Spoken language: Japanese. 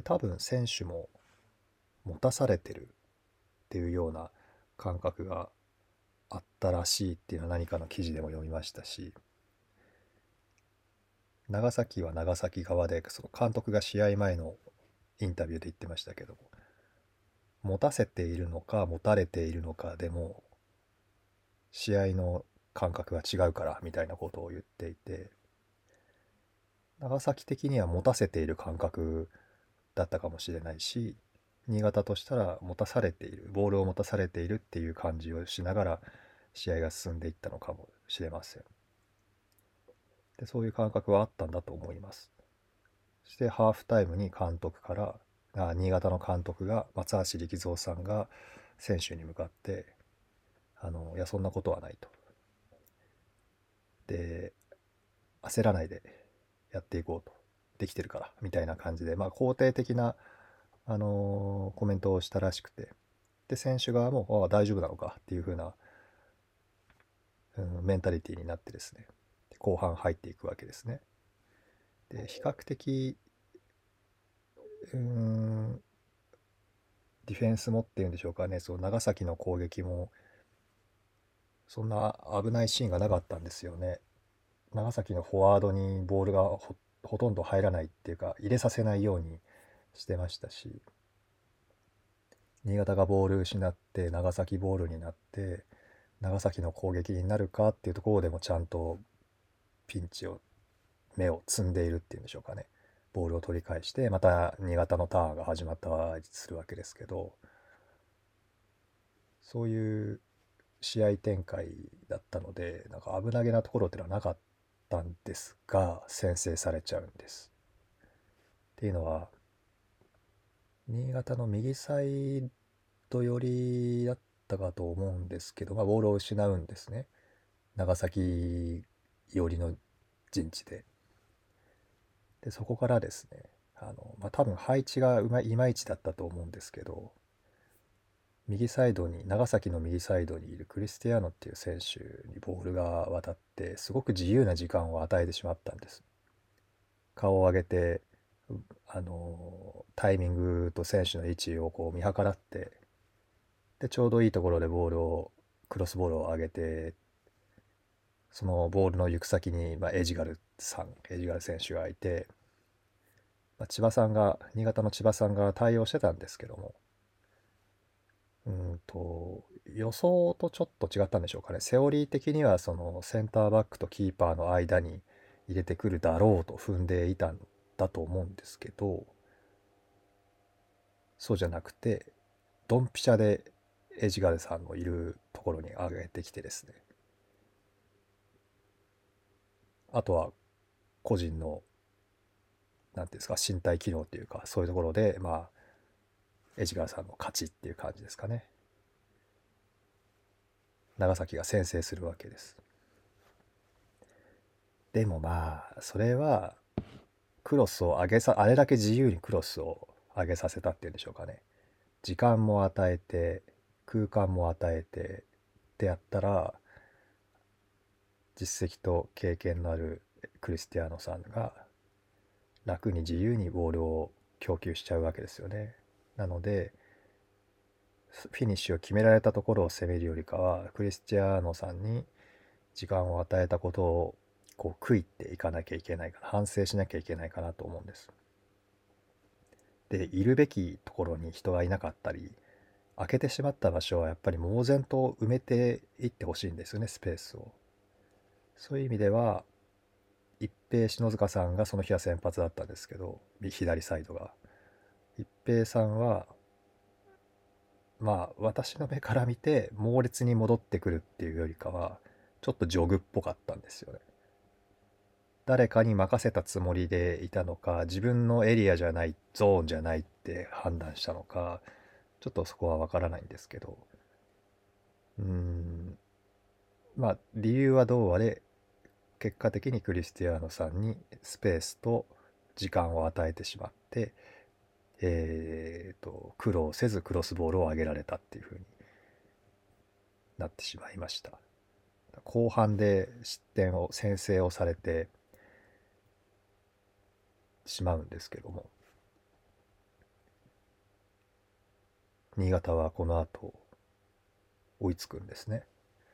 で多分選手も持たされてるっていうような感覚があったらしいっていうのは何かの記事でも読みましたし長崎は長崎側でその監督が試合前のインタビューで言ってましたけど持たせているのか持たれているのかでも試合の感覚が違うからみたいなことを言っていて長崎的には持たせている感覚だったかもしれないし新潟としたら持たされているボールを持たされているっていう感じをしながら試合が進んでいったのかもしれません。でそういう感覚はあったんだと思います。そしてハーフタイムに監督からあ新潟の監督が松橋力蔵さんが選手に向かってあのいやそんなことはないと。で焦らないでやっていこうと。できてるからみたいな感じでまあ肯定的なあのー、コメントをしたらしくて。で選手側もああ大丈夫なのかっていう風な、うん、メンタリティーになってですね。後半入っていくわけですね。で比較的うんディフェンスもっていうんでしょうかね。そう長崎の攻撃もそんな危ないシーンがなかったんですよね。長崎のフォワードにボールがほとんど入らないっていうか入れさせないようにしてましたし新潟がボール失って長崎ボールになって長崎の攻撃になるかっていうところでもちゃんとピンチを目を積んでいるっていうんでしょうかね。ボールを取り返してまた新潟のターンが始まったりするわけですけどそういう試合展開だったのでなんか危なげなところっていうのはなかったたんですが先制されちゃうんです。っていうのは新潟の右サイド寄りだったかと思うんですけど、まあ、ボールを失うんですね長崎寄りの陣地で。でそこからですねあの、まあ、多分配置がいまいちだったと思うんですけど右サイドに長崎の右サイドにいるクリスティアーノっていう選手にボールが渡ってすごく自由な時間を与えてしまったんです。顔を上げてあのタイミングと選手の位置をこう見計らってでちょうどいいところでボールをクロスボールを上げてそのボールの行く先に、まあ、エジガルさんエジガル選手がいて、まあ、千葉さんが新潟の千葉さんが対応してたんですけどもうんと予想とちょっと違ったんでしょうかね。セオリー的にはそのセンターバックとキーパーの間に入れてくるだろうと踏んでいたんだと思うんですけどそうじゃなくてドンピシャでエジガルさんのいるところに上げてきてですね。あとは個人の何ていうんですか身体機能っていうかそういうところでまあエジガーさんの勝ちっていう感じですかね。長崎が先制するわけです。でもまあそれはクロスを上げさあれだけ自由にクロスを上げさせたっていうんでしょうかね。時間も与えて空間も与えてってやったら実績と経験のあるクリスティアーノさんが楽に自由にボールを供給しちゃうわけですよね。なのでフィニッシュを決められたところを攻めるよりかはクリスティアーノさんに時間を与えたことをこう悔いていかなきゃいけないかな反省しなきゃいけないかなと思うんです。でいるべきところに人がいなかったり開けてしまった場所はやっぱり猛然と埋めていってほしいんですよねスペースを。そういう意味では一平篠塚さんがその日は先発だったんですけど左サイドが。平さんはまあ私の目から見て猛烈に戻ってくるっていうよりかはちょっとジョグっぽかったんですよね。誰かに任せたつもりでいたのか自分のエリアじゃないゾーンじゃないって判断したのかちょっとそこは分からないんですけどうーんまあ理由はどうあれ結果的にクリスティアーノさんにスペースと時間を与えてしまってえーと、と苦労せずクロスボールを上げられたっていうふうになってしまいました。後半で失点を先制をされてしまうんですけども。新潟はこの後追いつくんですね。